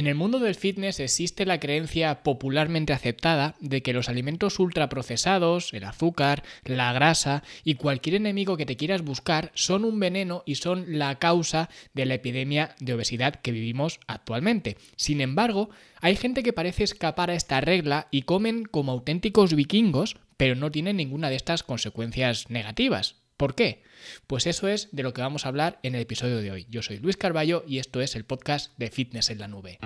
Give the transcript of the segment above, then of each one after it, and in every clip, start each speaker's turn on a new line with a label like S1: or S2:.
S1: En el mundo del fitness existe la creencia popularmente aceptada de que los alimentos ultraprocesados, el azúcar, la grasa y cualquier enemigo que te quieras buscar son un veneno y son la causa de la epidemia de obesidad que vivimos actualmente. Sin embargo, hay gente que parece escapar a esta regla y comen como auténticos vikingos, pero no tienen ninguna de estas consecuencias negativas. ¿Por qué? Pues eso es de lo que vamos a hablar en el episodio de hoy. Yo soy Luis Carballo y esto es el podcast de Fitness en la Nube.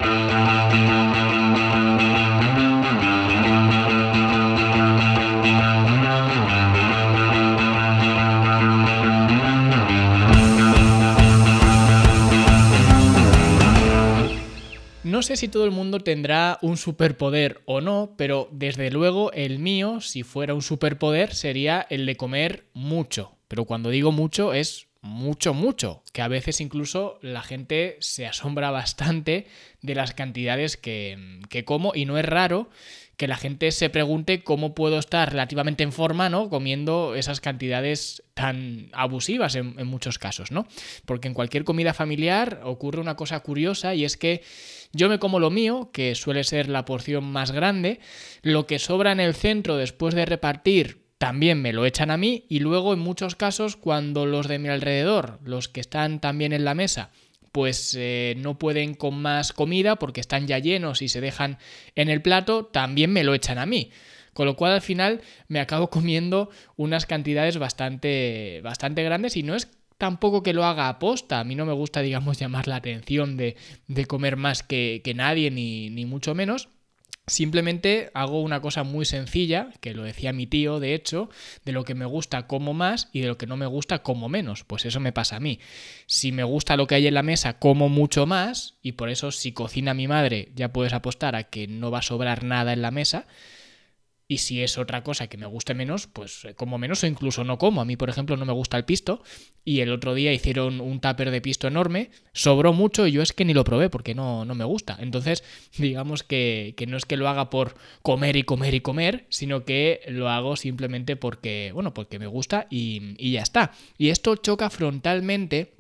S1: No sé si todo el mundo tendrá un superpoder o no, pero desde luego el mío, si fuera un superpoder, sería el de comer mucho. Pero cuando digo mucho es mucho, mucho, que a veces incluso la gente se asombra bastante de las cantidades que, como y no es raro que la gente se pregunte cómo puedo estar relativamente en forma, ¿no? Comiendo esas cantidades tan abusivas en, en, muchos casos, ¿no? Porque en cualquier comida familiar ocurre una cosa curiosa y es que yo me como lo mío, que suele ser la porción más grande, lo que sobra en el centro después de repartir también me lo echan a mí y luego en muchos casos cuando los de mi alrededor, los que están también en la mesa, pues eh, no pueden con más comida porque están ya llenos y se dejan en el plato, también me lo echan a mí. Con lo cual al final me acabo comiendo unas cantidades bastante, bastante grandes y no es tampoco que lo haga a posta. A mí no me gusta, digamos, llamar la atención de, de comer más que, que nadie, ni, ni mucho menos. Simplemente hago una cosa muy sencilla, que lo decía mi tío, de hecho, de lo que me gusta como más y de lo que no me gusta como menos. Pues eso me pasa a mí. Si me gusta lo que hay en la mesa, como mucho más, y por eso si cocina mi madre ya puedes apostar a que no va a sobrar nada en la mesa. Y si es otra cosa que me guste menos, pues eh, como menos o incluso no como. A mí, por ejemplo, no me gusta el pisto. Y el otro día hicieron un tupper de pisto enorme. Sobró mucho y yo es que ni lo probé porque no, no me gusta. Entonces, digamos que, que, no es que lo haga por comer y comer y comer, sino que lo hago simplemente porque, bueno, porque me gusta y, y ya está. Y esto choca frontalmente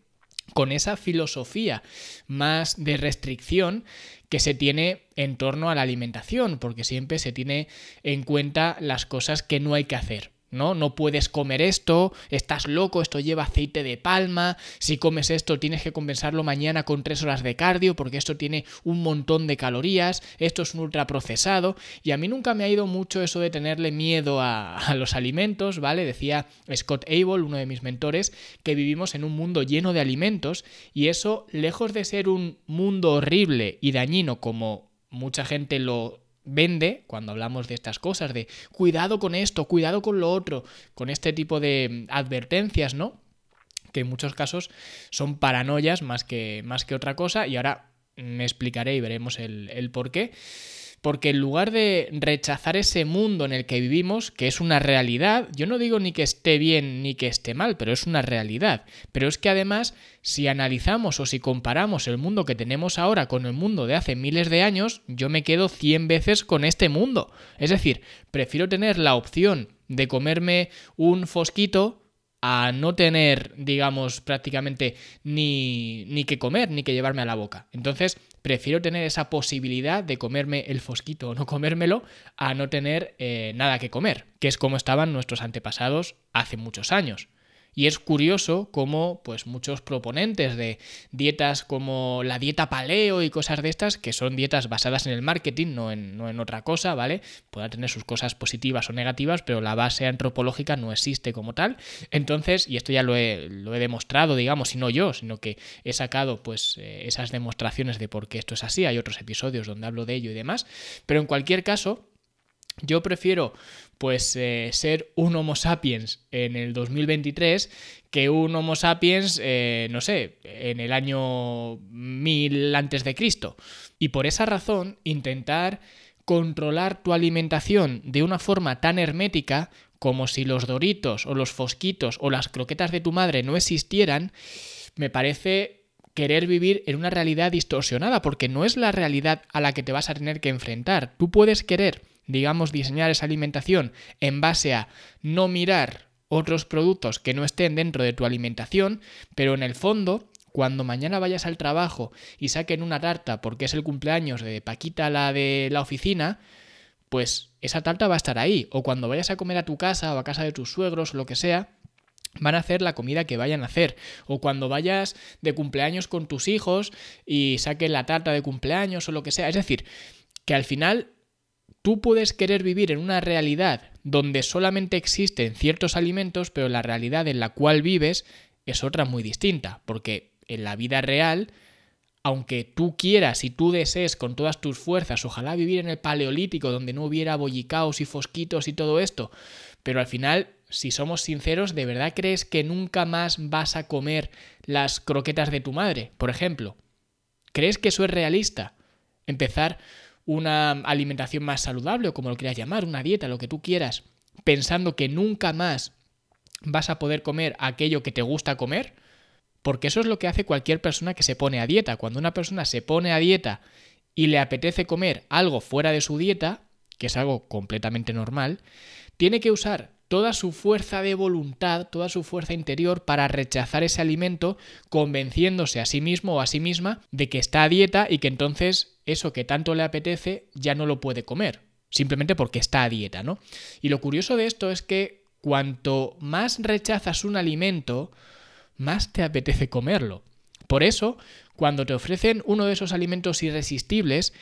S1: con esa filosofía más de restricción que se tiene en torno a la alimentación, porque siempre se tiene en cuenta las cosas que no hay que hacer. ¿No? No puedes comer esto, estás loco, esto lleva aceite de palma, si comes esto tienes que compensarlo mañana con tres horas de cardio porque esto tiene un montón de calorías, esto es un ultraprocesado y a mí nunca me ha ido mucho eso de tenerle miedo a, a los alimentos, ¿vale? Decía Scott Abel, uno de mis mentores, que vivimos en un mundo lleno de alimentos y eso, lejos de ser un mundo horrible y dañino como mucha gente lo vende cuando hablamos de estas cosas, de cuidado con esto, cuidado con lo otro, con este tipo de advertencias, ¿no? Que en muchos casos son paranoias más que, más que otra cosa y ahora me explicaré y veremos el, el por qué. Porque en lugar de rechazar ese mundo en el que vivimos, que es una realidad, yo no digo ni que esté bien ni que esté mal, pero es una realidad. Pero es que además, si analizamos o si comparamos el mundo que tenemos ahora con el mundo de hace miles de años, yo me quedo 100 veces con este mundo. Es decir, prefiero tener la opción de comerme un fosquito a no tener, digamos, prácticamente ni, ni que comer, ni que llevarme a la boca. Entonces, prefiero tener esa posibilidad de comerme el fosquito o no comérmelo a no tener eh, nada que comer, que es como estaban nuestros antepasados hace muchos años. Y es curioso cómo pues muchos proponentes de dietas como la dieta paleo y cosas de estas, que son dietas basadas en el marketing, no en, no en otra cosa, ¿vale? Puedan tener sus cosas positivas o negativas, pero la base antropológica no existe como tal. Entonces, y esto ya lo he, lo he demostrado, digamos, y no yo, sino que he sacado pues eh, esas demostraciones de por qué esto es así, hay otros episodios donde hablo de ello y demás, pero en cualquier caso, yo prefiero pues eh, ser un Homo sapiens en el 2023 que un Homo sapiens, eh, no sé, en el año 1000 antes de Cristo. Y por esa razón, intentar controlar tu alimentación de una forma tan hermética como si los doritos o los fosquitos o las croquetas de tu madre no existieran, me parece querer vivir en una realidad distorsionada, porque no es la realidad a la que te vas a tener que enfrentar. Tú puedes querer digamos, diseñar esa alimentación en base a no mirar otros productos que no estén dentro de tu alimentación, pero en el fondo cuando mañana vayas al trabajo y saquen una tarta porque es el cumpleaños de Paquita, la de la oficina, pues esa tarta va a estar ahí. O cuando vayas a comer a tu casa o a casa de tus suegros o lo que sea, van a hacer la comida que vayan a hacer. O cuando vayas de cumpleaños con tus hijos y saquen la tarta de cumpleaños o lo que sea. Es decir, que al final tú puedes querer vivir en una realidad donde solamente existen ciertos alimentos, pero la realidad en la cual vives es otra muy distinta. Porque en la vida real aunque tú quieras y tú desees con todas tus fuerzas, ojalá vivir en el paleolítico donde no hubiera bollicaos y fosquitos y todo esto, pero al final, si somos sinceros, ¿de verdad crees que nunca más vas a comer las croquetas de tu madre, por ejemplo? ¿Crees que eso es realista? Empezar una alimentación más saludable o como lo quieras llamar, una dieta, lo que tú quieras, pensando que nunca más vas a poder comer aquello que te gusta comer, porque eso es lo que hace cualquier persona que se pone a dieta. Cuando una persona se pone a dieta y le apetece comer algo fuera de su dieta, que es algo completamente normal, tiene que usar toda su fuerza de voluntad, toda su fuerza interior para rechazar ese alimento, convenciéndose a sí mismo o a sí misma de que está a dieta y que entonces eso que tanto le apetece ya no lo puede comer, simplemente porque está a dieta, ¿no? Y lo curioso de esto es que cuanto más rechazas un alimento, más te apetece comerlo. Por eso, cuando te ofrecen uno de esos alimentos irresistibles,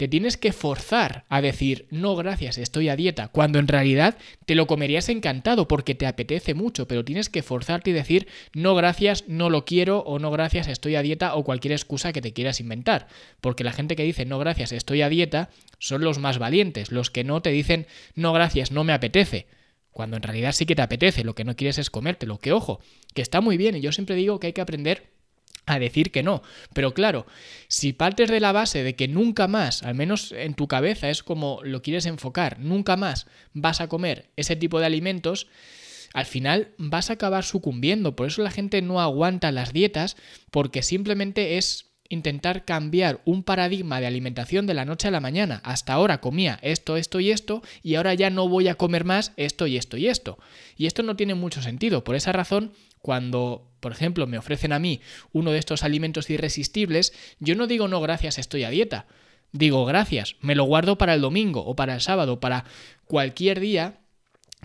S1: te tienes que forzar a decir, no gracias, estoy a dieta, cuando en realidad te lo comerías encantado porque te apetece mucho, pero tienes que forzarte y decir, no gracias, no lo quiero o no gracias, estoy a dieta o cualquier excusa que te quieras inventar. Porque la gente que dice, no gracias, estoy a dieta, son los más valientes, los que no te dicen, no gracias, no me apetece. Cuando en realidad sí que te apetece, lo que no quieres es comértelo. Que ojo, que está muy bien y yo siempre digo que hay que aprender a decir que no. Pero claro, si partes de la base de que nunca más, al menos en tu cabeza es como lo quieres enfocar, nunca más vas a comer ese tipo de alimentos, al final vas a acabar sucumbiendo. Por eso la gente no aguanta las dietas porque simplemente es intentar cambiar un paradigma de alimentación de la noche a la mañana. Hasta ahora comía esto, esto y esto, y ahora ya no voy a comer más esto y esto y esto. Y esto no tiene mucho sentido. Por esa razón, cuando, por ejemplo, me ofrecen a mí uno de estos alimentos irresistibles, yo no digo no gracias, estoy a dieta. Digo gracias, me lo guardo para el domingo o para el sábado, para cualquier día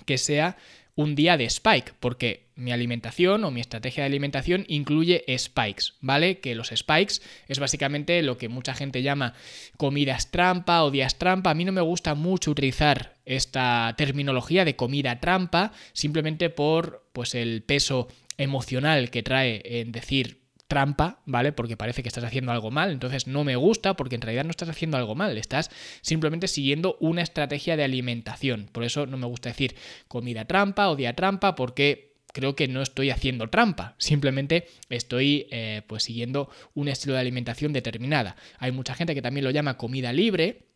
S1: que sea un día de spike, porque mi alimentación o mi estrategia de alimentación incluye spikes, ¿vale? Que los spikes es básicamente lo que mucha gente llama comidas trampa o días trampa. A mí no me gusta mucho utilizar esta terminología de comida trampa, simplemente por pues el peso emocional que trae en decir trampa, ¿vale? Porque parece que estás haciendo algo mal, entonces no me gusta porque en realidad no estás haciendo algo mal, estás simplemente siguiendo una estrategia de alimentación. Por eso no me gusta decir comida trampa o día trampa porque creo que no estoy haciendo trampa, simplemente estoy eh, pues siguiendo un estilo de alimentación determinada. Hay mucha gente que también lo llama comida libre,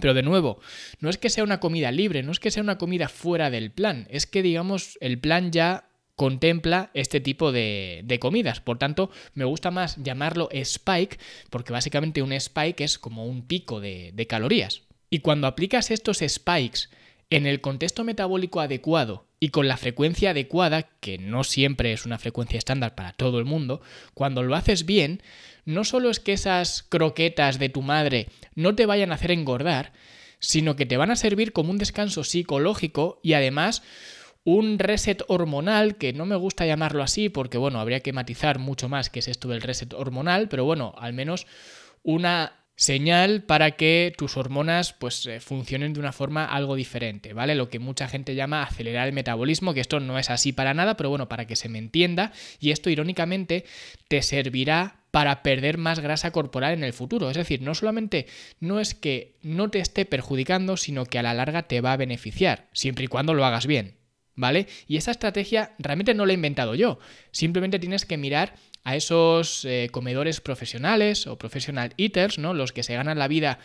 S1: pero de nuevo, no es que sea una comida libre, no es que sea una comida fuera del plan, es que digamos el plan ya contempla este tipo de, comidas. Por tanto, me gusta más llamarlo spike, porque básicamente un spike es como un pico de, de calorías. Y cuando aplicas estos spikes en el contexto metabólico adecuado y con la frecuencia adecuada, que no siempre es una frecuencia estándar para todo el mundo, cuando lo haces bien, no solo es que esas croquetas de tu madre no te vayan a hacer engordar, sino que te van a servir como un descanso psicológico y además un reset hormonal, que no me gusta llamarlo así porque, bueno, habría que matizar mucho más que es esto del reset hormonal, pero bueno, al menos una señal para que tus hormonas pues eh, funcionen de una forma algo diferente, ¿vale? Lo que mucha gente llama acelerar el metabolismo, que esto no es así para nada, pero bueno, para que se me entienda, y esto irónicamente te servirá para perder más grasa corporal en el futuro. Es decir, no solamente no es que no te esté perjudicando, sino que a la larga te va a beneficiar, siempre y cuando lo hagas bien. ¿vale? Y esa estrategia realmente no la he inventado yo, simplemente tienes que mirar a esos eh, comedores profesionales o professional eaters, ¿no? Los que se ganan la vida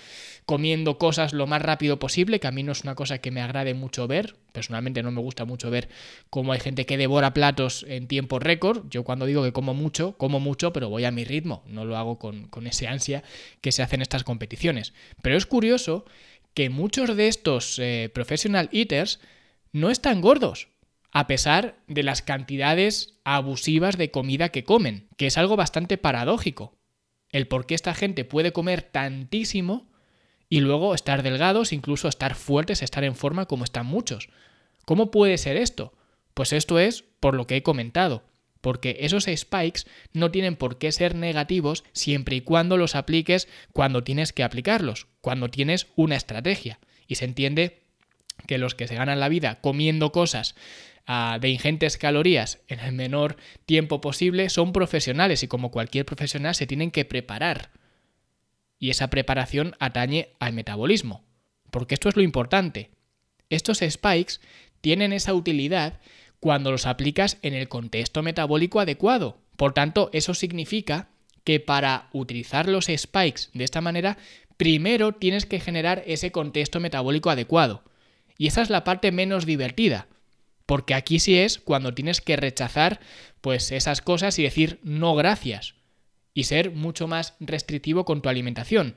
S1: comiendo cosas lo más rápido posible, que a mí no es una cosa que me agrade mucho ver. Personalmente no me gusta mucho ver cómo hay gente que devora platos en tiempo récord. Yo cuando digo que como mucho, como mucho, pero voy a mi ritmo. No lo hago con, ese ansia que se hace en estas competiciones. Pero es curioso que muchos de estos eh, professional eaters no están gordos. A pesar de las cantidades abusivas de comida que comen, que es algo bastante paradójico. El por qué esta gente puede comer tantísimo y luego estar delgados, incluso estar fuertes, estar en forma como están muchos. ¿Cómo puede ser esto? Pues esto es por lo que he comentado, porque esos spikes no tienen por qué ser negativos siempre y cuando los apliques cuando tienes que aplicarlos, cuando tienes una estrategia. Y se entiende que los que se ganan la vida comiendo cosas de ingentes calorías en el menor tiempo posible son profesionales y como cualquier profesional se tienen que preparar y esa preparación atañe al metabolismo. Porque esto es lo importante. Estos spikes tienen esa utilidad cuando los aplicas en el contexto metabólico adecuado. Por tanto, eso significa que para utilizar los spikes de esta manera, primero tienes que generar ese contexto metabólico adecuado. Y esa es la parte menos divertida, porque aquí sí es cuando tienes que rechazar pues esas cosas y decir no gracias y ser mucho más restrictivo con tu alimentación.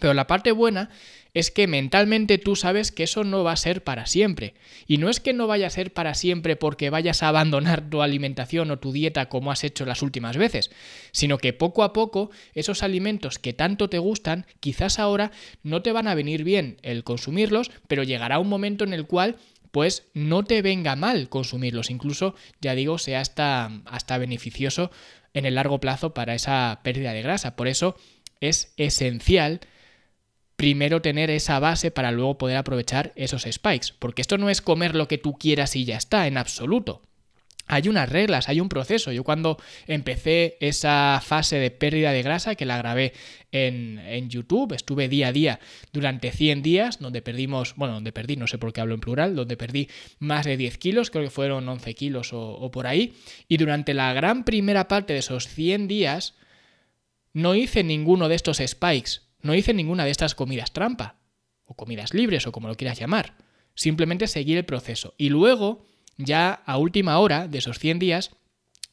S1: Pero la parte buena es que mentalmente tú sabes que eso no va a ser para siempre. Y no es que no vaya a ser para siempre porque vayas a abandonar tu alimentación o tu dieta como has hecho las últimas veces, sino que poco a poco esos alimentos que tanto te gustan, quizás ahora no te van a venir bien el consumirlos, pero llegará un momento en el cual pues no te venga mal consumirlos, incluso ya digo, sea hasta, hasta beneficioso en el largo plazo para esa pérdida de grasa. Por eso es esencial primero tener esa base para luego poder aprovechar esos spikes, porque esto no es comer lo que tú quieras y ya está, en absoluto. Hay unas reglas, hay un proceso. Yo cuando empecé esa fase de pérdida de grasa, que la grabé en, en, YouTube, estuve día a día durante 100 días, donde perdimos, bueno, donde perdí, no sé por qué hablo en plural, donde perdí más de 10 kilos, creo que fueron 11 kilos o, o por ahí, y durante la gran primera parte de esos 100 días no hice ninguno de estos spikes, no hice ninguna de estas comidas trampa, o comidas libres, o como lo quieras llamar. Simplemente seguí el proceso. Y luego ya a última hora de esos 100 días,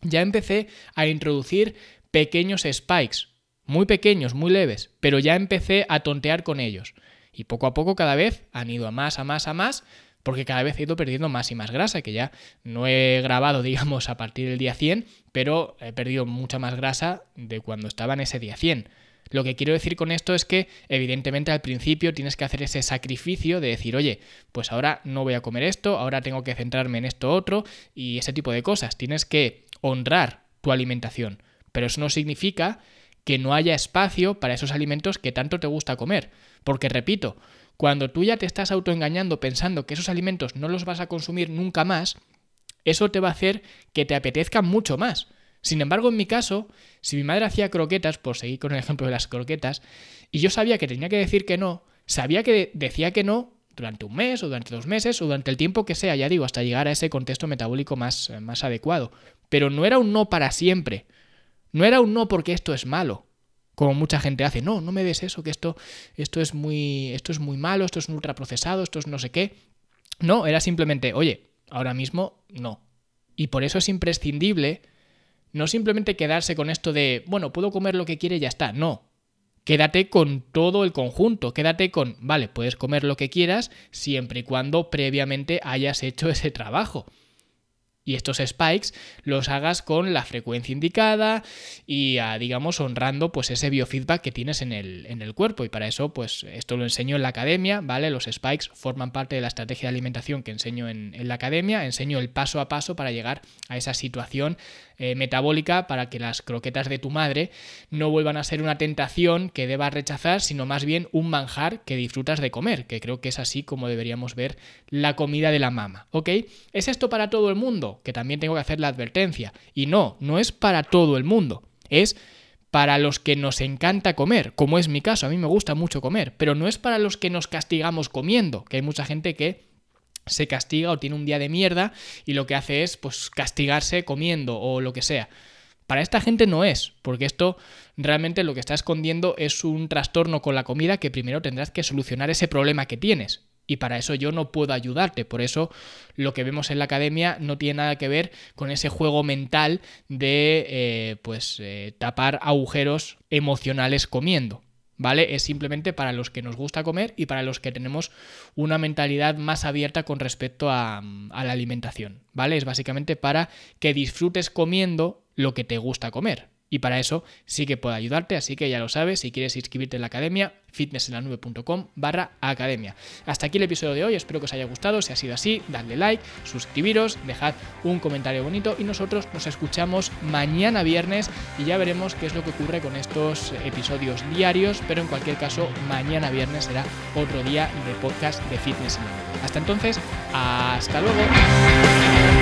S1: ya empecé a introducir pequeños spikes, muy pequeños, muy leves, pero ya empecé a tontear con ellos. Y poco a poco cada vez han ido a más, a más, a más, porque cada vez he ido perdiendo más y más grasa, que ya no he grabado, digamos, a partir del día 100, pero he perdido mucha más grasa de cuando estaba en ese día 100. Lo que quiero decir con esto es que evidentemente al principio tienes que hacer ese sacrificio de decir, oye, pues ahora no voy a comer esto, ahora tengo que centrarme en esto otro y ese tipo de cosas. Tienes que honrar tu alimentación, pero eso no significa que no haya espacio para esos alimentos que tanto te gusta comer. Porque repito, cuando tú ya te estás autoengañando pensando que esos alimentos no los vas a consumir nunca más, eso te va a hacer que te apetezcan mucho más. Sin embargo, en mi caso, si mi madre hacía croquetas, por seguir con el ejemplo de las croquetas, y yo sabía que tenía que decir que no, sabía que decía que no durante un mes o durante dos meses o durante el tiempo que sea, ya digo, hasta llegar a ese contexto metabólico más, eh, más adecuado. Pero no era un no para siempre. No era un no porque esto es malo, como mucha gente hace. No, no me des eso, que esto, esto, es, muy, esto es muy malo, esto es un ultraprocesado, esto es no sé qué. No, era simplemente, oye, ahora mismo no. Y por eso es imprescindible no simplemente quedarse con esto de, bueno, puedo comer lo que quiere y ya está. No. Quédate con todo el conjunto, quédate con, vale, puedes comer lo que quieras siempre y cuando previamente hayas hecho ese trabajo y estos spikes los hagas con la frecuencia indicada y ah, digamos honrando pues ese biofeedback que tienes en el, en el cuerpo y para eso pues esto lo enseño en la academia, ¿vale? Los spikes forman parte de la estrategia de alimentación que enseño en, la academia, enseño el paso a paso para llegar a esa situación eh, metabólica para que las croquetas de tu madre no vuelvan a ser una tentación que debas rechazar, sino más bien un manjar que disfrutas de comer, que creo que es así como deberíamos ver la comida de la mama, ¿ok? ¿Es esto para todo el mundo? que también tengo que hacer la advertencia. Y no, no es para todo el mundo, es para los que nos encanta comer, como es mi caso, a mí me gusta mucho comer, pero no es para los que nos castigamos comiendo, que hay mucha gente que se castiga o tiene un día de mierda y lo que hace es pues castigarse comiendo o lo que sea. Para esta gente no es, porque esto realmente lo que está escondiendo es un trastorno con la comida que primero tendrás que solucionar ese problema que tienes. Y para eso yo no puedo ayudarte. Por eso lo que vemos en la academia no tiene nada que ver con ese juego mental de eh, pues eh, tapar agujeros emocionales comiendo. ¿Vale? Es simplemente para los que nos gusta comer y para los que tenemos una mentalidad más abierta con respecto a, la alimentación, ¿vale? Es básicamente para que disfrutes comiendo lo que te gusta comer. Y para eso sí que puedo ayudarte, así que ya lo sabes, si quieres inscribirte en la academia, fitnessenlanube.com barra academia. Hasta aquí el episodio de hoy, espero que os haya gustado, si ha sido así, dadle like, suscribiros, dejad un comentario bonito y nosotros nos escuchamos mañana viernes y ya veremos qué es lo que ocurre con estos episodios diarios, pero en cualquier caso, mañana viernes será otro día de podcast de Fitness en la Nube. Hasta entonces, hasta luego.